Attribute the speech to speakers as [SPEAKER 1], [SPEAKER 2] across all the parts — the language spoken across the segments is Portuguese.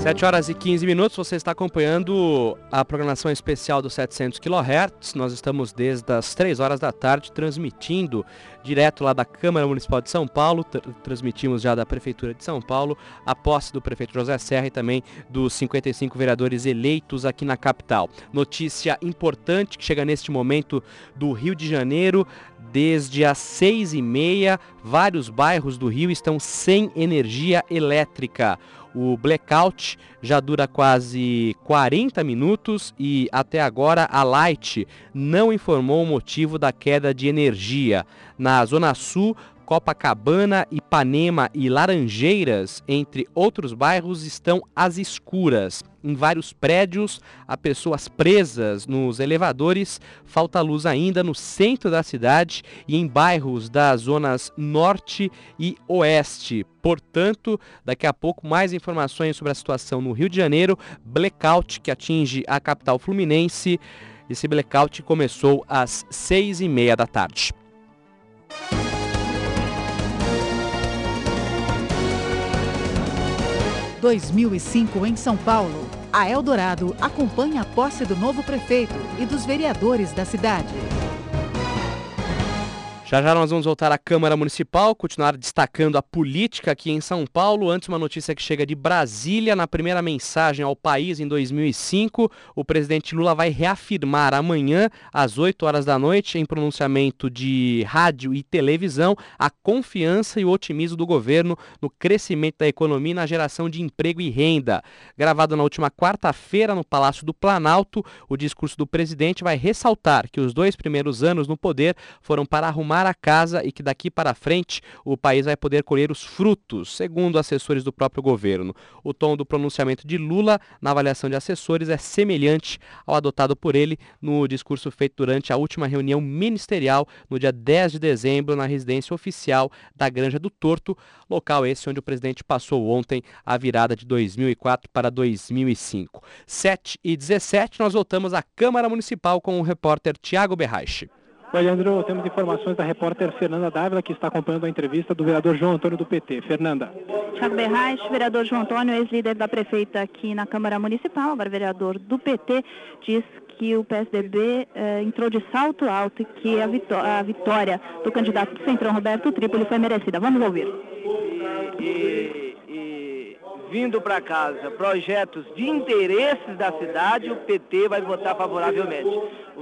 [SPEAKER 1] 7 horas e 15 minutos, você está acompanhando a programação especial do 700 kHz. Nós estamos desde as 3 horas da tarde transmitindo direto lá da Câmara Municipal de São Paulo, tr transmitimos já da Prefeitura de São Paulo, a posse do prefeito José Serra e também dos 55 vereadores eleitos aqui na capital. Notícia importante que chega neste momento do Rio de Janeiro, desde as seis e meia, vários bairros do Rio estão sem energia elétrica. O blackout já dura quase 40 minutos e até agora a Light não informou o motivo da queda de energia. Na Zona Sul, Copacabana, Ipanema e Laranjeiras, entre outros bairros, estão às escuras. Em vários prédios, há pessoas presas nos elevadores, falta luz ainda no centro da cidade e em bairros das zonas norte e oeste. Portanto, daqui a pouco mais informações sobre a situação no Rio de Janeiro, blackout que atinge a capital fluminense. Esse blackout começou às seis e meia da tarde.
[SPEAKER 2] 2005 em São Paulo. A Eldorado acompanha a posse do novo prefeito e dos vereadores da cidade.
[SPEAKER 1] Já já nós vamos voltar à Câmara Municipal, continuar destacando a política aqui em São Paulo. Antes, uma notícia que chega de Brasília. Na primeira mensagem ao país em 2005, o presidente Lula vai reafirmar amanhã, às 8 horas da noite, em pronunciamento de rádio e televisão, a confiança e o otimismo do governo no crescimento da economia e na geração de emprego e renda. Gravado na última quarta-feira no Palácio do Planalto, o discurso do presidente vai ressaltar que os dois primeiros anos no poder foram para arrumar a casa e que daqui para frente o país vai poder colher os frutos, segundo assessores do próprio governo. O tom do pronunciamento de Lula na avaliação de assessores é semelhante ao adotado por ele no discurso feito durante a última reunião ministerial no dia 10 de dezembro na residência oficial da Granja do Torto, local esse onde o presidente passou ontem a virada de 2004 para 2005. 7 e 17 nós voltamos à Câmara Municipal com o repórter Tiago Berraiche.
[SPEAKER 3] Leandro, temos informações da repórter Fernanda Dávila, que está acompanhando a entrevista do vereador João Antônio do PT. Fernanda.
[SPEAKER 4] Tiago Berrais, vereador João Antônio, ex-líder da prefeita aqui na Câmara Municipal, agora vereador do PT, diz que o PSDB eh, entrou de salto alto e que a, vitó a, vitória do candidato do Centrão, Roberto Trípoli, foi merecida. Vamos ouvir.
[SPEAKER 5] E, e vindo para casa projetos de interesses da cidade, o PT vai votar favoravelmente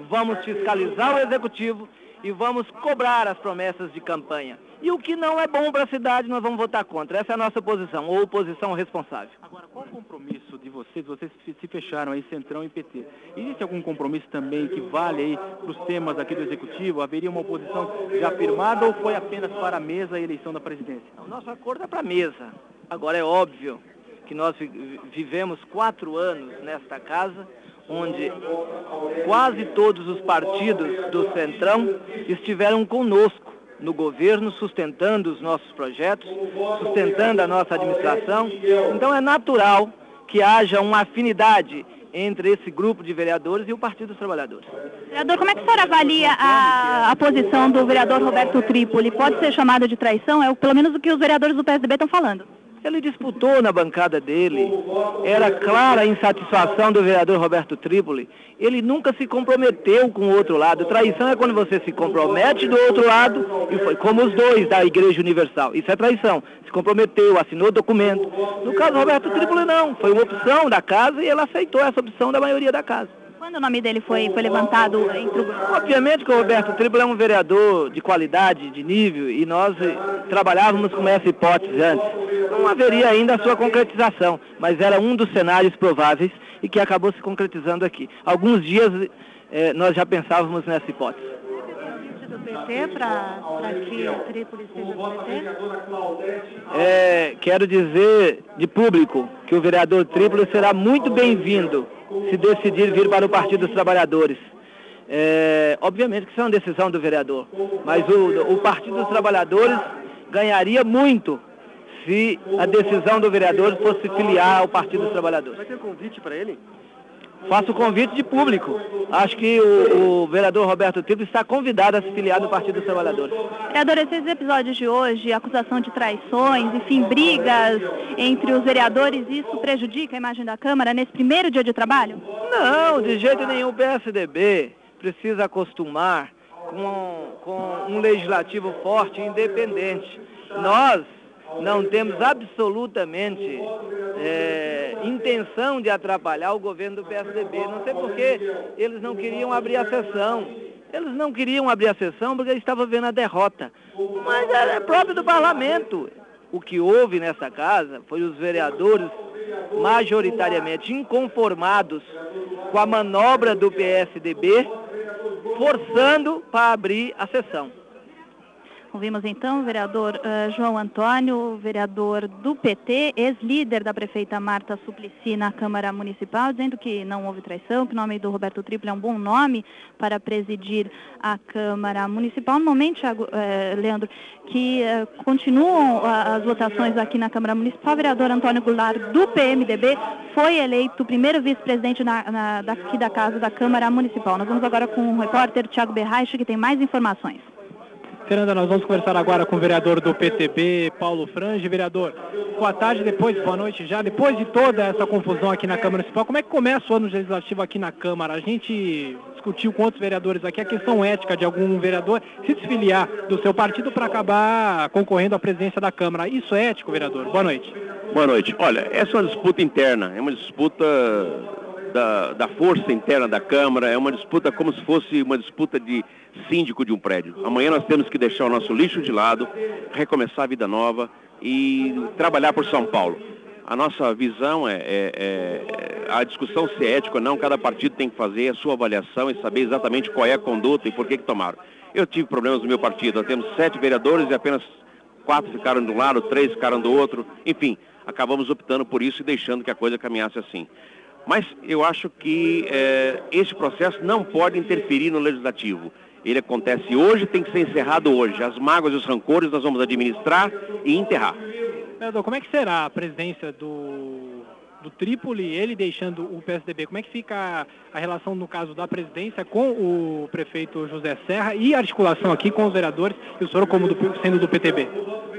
[SPEAKER 5] vamos fiscalizar o executivo e vamos cobrar as promessas de campanha. E o que não é bom para a cidade, nós vamos votar contra. Essa é a nossa posição, ou oposição responsável.
[SPEAKER 3] Agora, qual o compromisso de vocês? Vocês se fecharam aí, Centrão e PT. Existe algum compromisso também que vale aí para os temas aqui do Executivo? Haveria uma oposição já firmada ou foi apenas para a mesa a eleição da presidência?
[SPEAKER 5] O nosso acordo é para a mesa. Agora, é óbvio que nós vivemos quatro anos nesta casa onde quase todos os partidos do Centrão estiveram conosco no governo, sustentando os nossos projetos, sustentando a nossa administração. Então é natural que haja uma afinidade entre esse grupo de vereadores e o Partido dos Trabalhadores.
[SPEAKER 4] Vereador, como é que o senhor avalia a, a posição do vereador Roberto Trípoli? Pode ser chamada de traição? É pelo menos o que os vereadores do PSDB estão falando.
[SPEAKER 5] Ele disputou na bancada dele, era clara a insatisfação do vereador Roberto Trípoli. Ele nunca se comprometeu com o outro lado. Traição é quando você se compromete do outro lado, e foi como os dois da Igreja Universal. Isso é traição. Se comprometeu, assinou documento. No caso do Roberto Trípoli, não. Foi uma opção da casa e ele aceitou essa opção da maioria da casa.
[SPEAKER 4] Quando o nome dele foi, foi levantado entre o...
[SPEAKER 5] Obviamente que o Roberto Tribula é um vereador de qualidade, de nível, e nós eh, trabalhávamos com essa hipótese antes. Não haveria ainda a sua concretização, mas era um dos cenários prováveis e que acabou se concretizando aqui. Alguns dias eh, nós já pensávamos nessa hipótese.
[SPEAKER 4] Do PT para que o Trípoli seja do PT?
[SPEAKER 5] É, quero dizer de público que o vereador Trípoli será muito bem-vindo se decidir vir para o Partido dos Trabalhadores. É, obviamente que isso é uma decisão do vereador, mas o, o Partido dos Trabalhadores ganharia muito se a decisão do vereador fosse filiar ao Partido dos Trabalhadores.
[SPEAKER 3] Vai ter convite para ele?
[SPEAKER 5] Faço o convite de público. Acho que o, o vereador Roberto Tipo está convidado a se filiar do Partido dos Trabalhadores.
[SPEAKER 4] Vereador, esses episódios de hoje, acusação de traições, enfim, brigas entre os vereadores, isso prejudica a imagem da Câmara nesse primeiro dia de trabalho?
[SPEAKER 5] Não, de jeito nenhum. O PSDB precisa acostumar com, com um legislativo forte e independente. Nós não temos absolutamente é, intenção de atrapalhar o governo do PSDB. Não sei porque eles não queriam abrir a sessão. Eles não queriam abrir a sessão porque eles estavam vendo a derrota. Mas é próprio do parlamento. O que houve nessa casa foi os vereadores majoritariamente inconformados com a manobra do PSDB, forçando para abrir a sessão.
[SPEAKER 4] Ouvimos então o vereador uh, João Antônio, vereador do PT, ex-líder da prefeita Marta Suplicy na Câmara Municipal, dizendo que não houve traição, que o nome do Roberto Triplo é um bom nome para presidir a Câmara Municipal. No momento, uh, Leandro, que uh, continuam as votações aqui na Câmara Municipal, o vereador Antônio Goulart, do PMDB, foi eleito primeiro vice-presidente daqui da Casa da Câmara Municipal. Nós vamos agora com o repórter Thiago Berraich, que tem mais informações.
[SPEAKER 6] Fernanda, nós vamos conversar agora com o vereador do PTB, Paulo Frange. Vereador, boa tarde, depois, boa noite já. Depois de toda essa confusão aqui na Câmara Municipal, como é que começa o ano legislativo aqui na Câmara? A gente discutiu com outros vereadores aqui a questão ética de algum vereador se desfiliar do seu partido para acabar concorrendo à presidência da Câmara. Isso é ético, vereador? Boa noite.
[SPEAKER 7] Boa noite. Olha, essa é uma disputa interna, é uma disputa da, da força interna da Câmara, é uma disputa como se fosse uma disputa de síndico de um prédio. Amanhã nós temos que deixar o nosso lixo de lado, recomeçar a vida nova e trabalhar por São Paulo. A nossa visão é, é, é, a discussão se é ética ou não, cada partido tem que fazer a sua avaliação e saber exatamente qual é a conduta e por que, que tomaram. Eu tive problemas no meu partido, nós temos sete vereadores e apenas quatro ficaram de um lado, três ficaram do outro, enfim, acabamos optando por isso e deixando que a coisa caminhasse assim. Mas eu acho que é, esse processo não pode interferir no legislativo. Ele acontece hoje, tem que ser encerrado hoje. As mágoas e os rancores nós vamos administrar e enterrar.
[SPEAKER 6] Como é que será a presidência do do Trípoli, ele deixando o PSDB. Como é que fica a relação, no caso da presidência, com o prefeito José Serra e a articulação aqui com os vereadores e o senhor como do, sendo do PTB?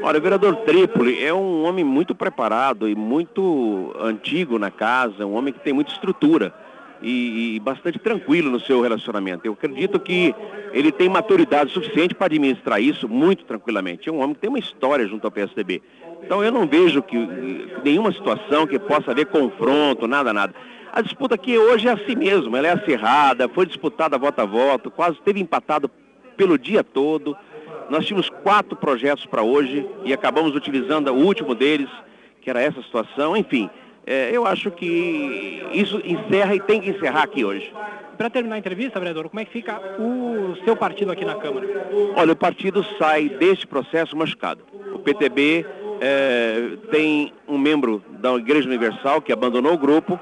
[SPEAKER 7] Olha, o vereador Trípoli é um homem muito preparado e muito antigo na casa, um homem que tem muita estrutura. E, e, bastante tranquilo no seu relacionamento. Eu acredito que ele tem maturidade suficiente para administrar isso muito tranquilamente. É um homem que tem uma história junto ao PSDB. Então eu não vejo que nenhuma situação que possa haver confronto, nada, nada. A disputa aqui hoje é assim mesmo, ela é acirrada, foi disputada voto a voto, quase teve empatado pelo dia todo. Nós tínhamos quatro projetos para hoje e acabamos utilizando o último deles, que era essa situação. Enfim, é, eu acho que isso encerra e tem que encerrar aqui hoje.
[SPEAKER 6] Para terminar a entrevista, vereador, como é que fica o seu partido aqui na Câmara?
[SPEAKER 7] Olha, o partido sai deste processo machucado. O PTB é, tem um membro da Igreja Universal que abandonou o grupo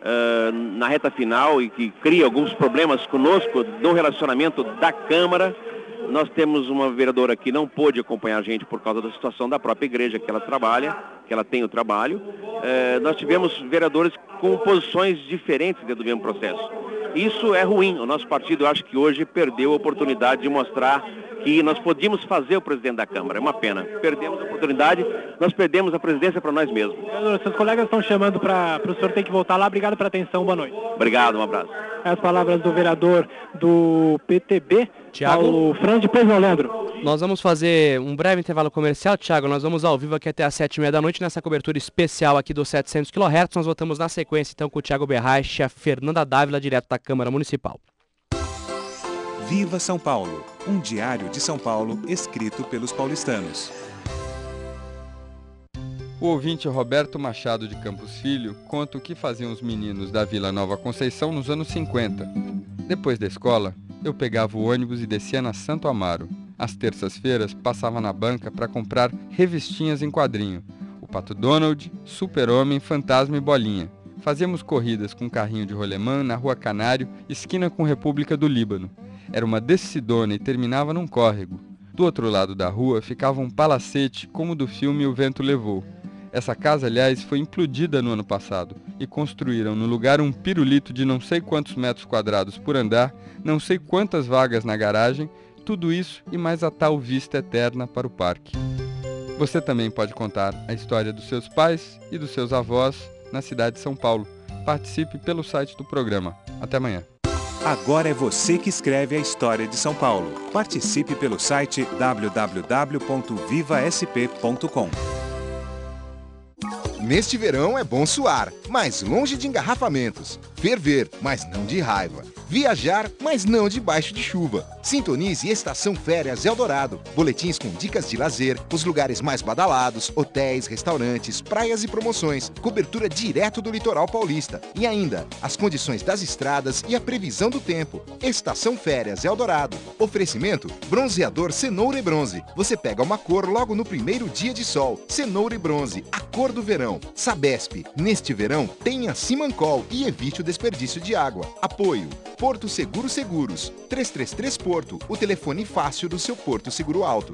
[SPEAKER 7] é, na reta final e que cria alguns problemas conosco no relacionamento da Câmara. Nós temos uma vereadora que não pôde acompanhar a gente por causa da situação da própria igreja que ela trabalha, que ela tem o trabalho. É, nós tivemos vereadores com posições diferentes dentro do mesmo processo. Isso é ruim. O nosso partido, eu acho que hoje perdeu a oportunidade de mostrar que nós podíamos fazer o presidente da Câmara. É uma pena. Perdemos a oportunidade, nós perdemos a presidência para nós mesmos.
[SPEAKER 6] Seus colegas estão chamando para o senhor ter que voltar lá. Obrigado pela atenção. Boa noite.
[SPEAKER 7] Obrigado, um abraço.
[SPEAKER 6] As palavras do vereador do PTB, Tiago. Paulo Fran de Pois não, Leandro.
[SPEAKER 1] Nós vamos fazer um breve intervalo comercial, Thiago. Nós vamos ao vivo aqui até às sete e meia da noite nessa cobertura especial aqui dos 700 kHz. Nós voltamos na sequência então com o Thiago Berraich e a Fernanda Dávila, direto da Câmara Municipal.
[SPEAKER 8] Viva São Paulo, um diário de São Paulo escrito pelos paulistanos.
[SPEAKER 9] O ouvinte Roberto Machado de Campos Filho conta o que faziam os meninos da Vila Nova Conceição nos anos 50. Depois da escola, eu pegava o ônibus e descia na Santo Amaro. Às terças-feiras, passava na banca para comprar revistinhas em quadrinho. O Pato Donald, Super-Homem, Fantasma e Bolinha. Fazíamos corridas com carrinho de rolemã na Rua Canário, esquina com República do Líbano. Era uma decidona e terminava num córrego. Do outro lado da rua ficava um palacete como do filme O Vento Levou. Essa casa, aliás, foi implodida no ano passado e construíram no lugar um pirulito de não sei quantos metros quadrados por andar, não sei quantas vagas na garagem, tudo isso e mais a tal vista eterna para o parque. Você também pode contar a história dos seus pais e dos seus avós na cidade de São Paulo. Participe pelo site do programa. Até amanhã.
[SPEAKER 8] Agora é você que escreve a história de São Paulo. Participe pelo site www.vivasp.com.
[SPEAKER 10] Neste verão é bom suar, mas longe de engarrafamentos. Ferver, mas não de raiva. Viajar, mas não debaixo de chuva. Sintonize Estação Férias Eldorado. Boletins com dicas de lazer, os lugares mais badalados, hotéis, restaurantes, praias e promoções. Cobertura direto do litoral paulista. E ainda, as condições das estradas e a previsão do tempo. Estação Férias Eldorado. Oferecimento: bronzeador cenoura e bronze. Você pega uma cor logo no primeiro dia de sol. Cenoura e bronze, a cor do verão. Sabesp. Neste verão, tenha Simancol e evite o desperdício de água. Apoio. Porto Seguro Seguros. 333 Porto, o telefone fácil do seu Porto Seguro Alto.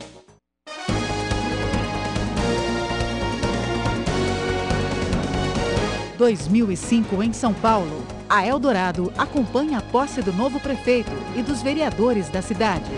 [SPEAKER 2] ...2005 em São Paulo. A Eldorado acompanha a posse do novo prefeito e dos vereadores da cidade.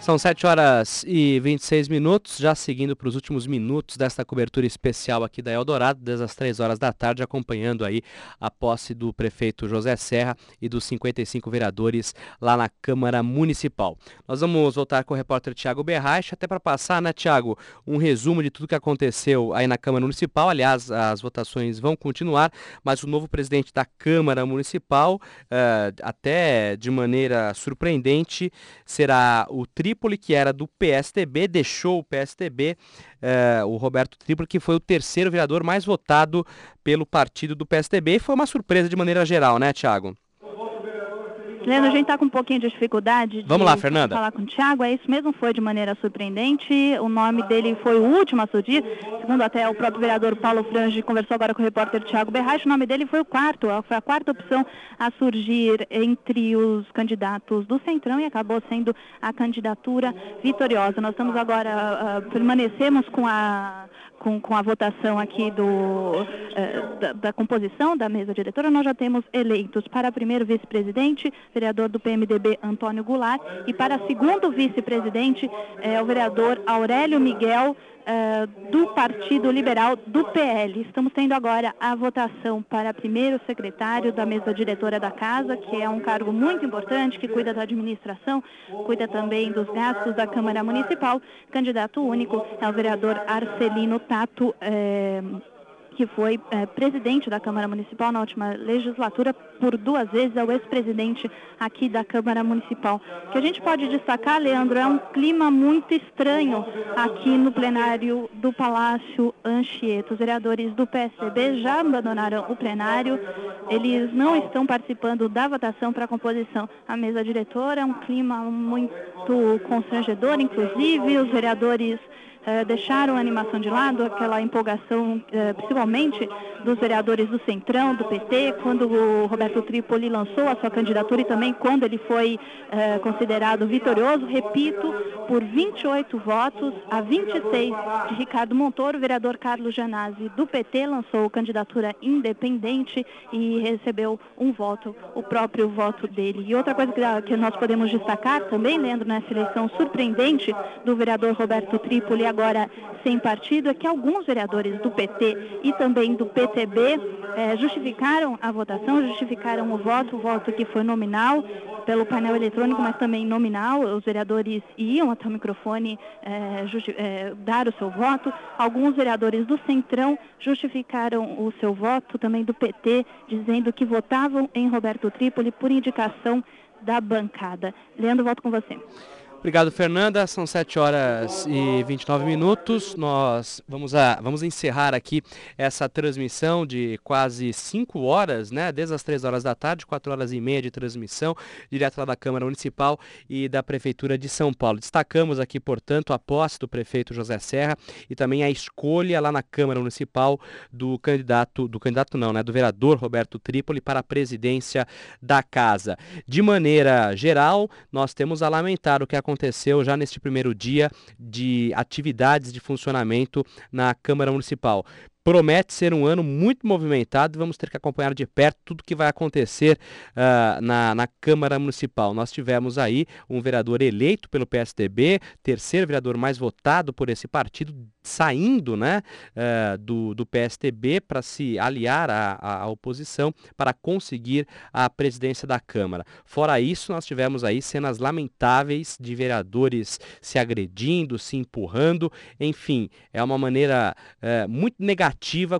[SPEAKER 1] São 7 horas e 26 minutos, já seguindo para os últimos minutos desta cobertura especial aqui da Eldorado, desde as 3 horas da tarde, acompanhando aí a posse do prefeito José Serra e dos 55 vereadores lá na Câmara Municipal. Nós vamos voltar com o repórter Tiago Berraich, até para passar, né, Tiago, um resumo de tudo que aconteceu aí na Câmara Municipal. Aliás, as votações vão continuar, mas o novo presidente da Câmara Municipal, uh, até de maneira surpreendente, será o triplo Trípoli, que era do PSTB, deixou o PSTB, eh, o Roberto Trípoli, que foi o terceiro vereador mais votado pelo partido do PSTB. E foi uma surpresa de maneira geral, né, Tiago?
[SPEAKER 4] Leandro, a gente está com um pouquinho de dificuldade de
[SPEAKER 1] Vamos lá, Fernanda.
[SPEAKER 4] falar com o Thiago. É isso mesmo, foi de maneira surpreendente. O nome dele foi o último a surgir. Segundo até o próprio vereador Paulo Frange conversou agora com o repórter Thiago Berraich, o nome dele foi o quarto, foi a quarta opção a surgir entre os candidatos do Centrão e acabou sendo a candidatura vitoriosa. Nós estamos agora, uh, permanecemos com a com, com a votação aqui do, uh, da, da, composição da mesa diretora, nós já temos eleitos para primeiro vice-presidente, vereador do PMDB Antônio Goulart, e para segundo vice-presidente, é, o vereador Aurélio Miguel, Do Partido Liberal do PL. Estamos tendo agora a votação para primeiro secretário da mesa diretora da casa, que é um cargo muito importante, que cuida da administração, cuida também dos gastos da Câmara Municipal. Candidato único é o vereador Arcelino Tato. Eh, que foi é, presidente da Câmara Municipal na última legislatura, por duas vezes é o ex-presidente aqui da Câmara Municipal. O que a gente pode destacar, Leandro, é um clima muito estranho aqui no plenário do Palácio Anchieta. Os vereadores do PSDB já abandonaram o plenário, eles não estão participando da votação para a composição. A mesa diretora é um clima muito constrangedor, inclusive os vereadores eh, deixaram a animação de lado, aquela empolgação, eh, principalmente dos vereadores do Centrão, do PT, quando o Roberto Tripoli lançou a sua candidatura e também quando ele foi eh, considerado vitorioso, repito, por 28 votos a 26 de Ricardo Montoro, o vereador Carlos Janazzi do PT lançou candidatura independente e recebeu um voto, o próprio voto dele. E outra coisa que nós podemos destacar também, lendo nessa eleição surpreendente do vereador Roberto Tripoli, agora sem partido, é que alguns vereadores do PT e também do PTB eh, justificaram a votação, justificaram o voto, o voto que foi nominal pelo painel eletrônico, mas também nominal. Os vereadores iam até o microfone eh, eh, dar o seu voto. Alguns vereadores do Centrão justificaram o seu voto, também do PT, dizendo que votavam em Roberto Trípoli por indicação da bancada. Leandro, volto com você.
[SPEAKER 1] Obrigado, Fernanda. São 7 horas e 29 minutos. Nós vamos, a, vamos encerrar aqui essa transmissão de quase 5 horas, né? Desde as 3 horas da tarde, 4 horas e meia de transmissão, direto lá da Câmara Municipal e da Prefeitura de São Paulo. Destacamos aqui, portanto, a posse do prefeito José Serra e também a escolha lá na Câmara Municipal do candidato, do candidato não, né? Do vereador Roberto Trípoli para a presidência da casa. De maneira geral, nós temos a lamentar o que aconteceu aconteceu já neste primeiro dia de atividades de funcionamento na Câmara Municipal promete ser um ano muito movimentado e vamos ter que acompanhar de perto tudo que vai acontecer uh, na, na Câmara Municipal. Nós tivemos aí um vereador eleito pelo PSDB, terceiro vereador mais votado por esse partido, saindo né, uh, do, do PSDB para se aliar à, à, oposição para conseguir a presidência da Câmara. Fora isso, nós tivemos aí cenas lamentáveis de vereadores se agredindo, se empurrando, enfim, é uma maneira uh, muito negativa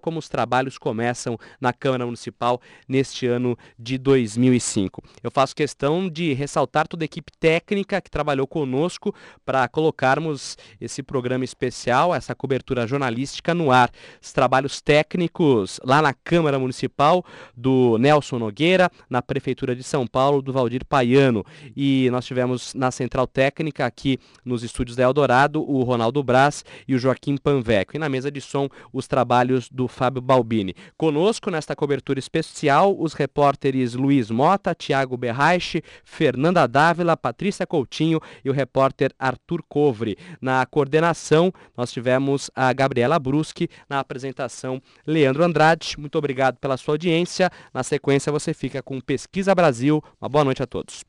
[SPEAKER 1] como os trabalhos começam na Câmara Municipal neste ano de 2005. Eu faço questão de ressaltar toda a equipe técnica que trabalhou conosco para colocarmos esse programa especial, essa cobertura jornalística no ar. Os trabalhos técnicos lá na Câmara Municipal do Nelson Nogueira, na Prefeitura de São Paulo do Valdir Paiano. E nós tivemos na Central Técnica aqui nos estúdios da Eldorado o Ronaldo Braz e o Joaquim Panveco. E na mesa de som os trabalhos trabalhos do Fábio Balbini. Conosco nesta cobertura especial os repórteres Luiz Mota, Tiago Berraiche, Fernanda Dávila, Patrícia Coutinho e o repórter Arthur Covre. Na coordenação nós tivemos a Gabriela Bruschi, na apresentação Leandro Andrade. Muito obrigado pela sua audiência. Na sequência você fica com Pesquisa Brasil. Uma boa noite a todos.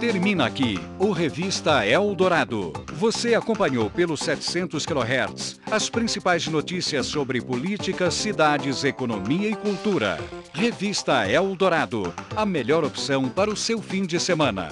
[SPEAKER 11] Termina aqui o Revista Eldorado. Você acompanhou pelos 700 kHz as principais notícias sobre política, cidades, economia e cultura. Revista Eldorado, a melhor opção para o seu fim de semana.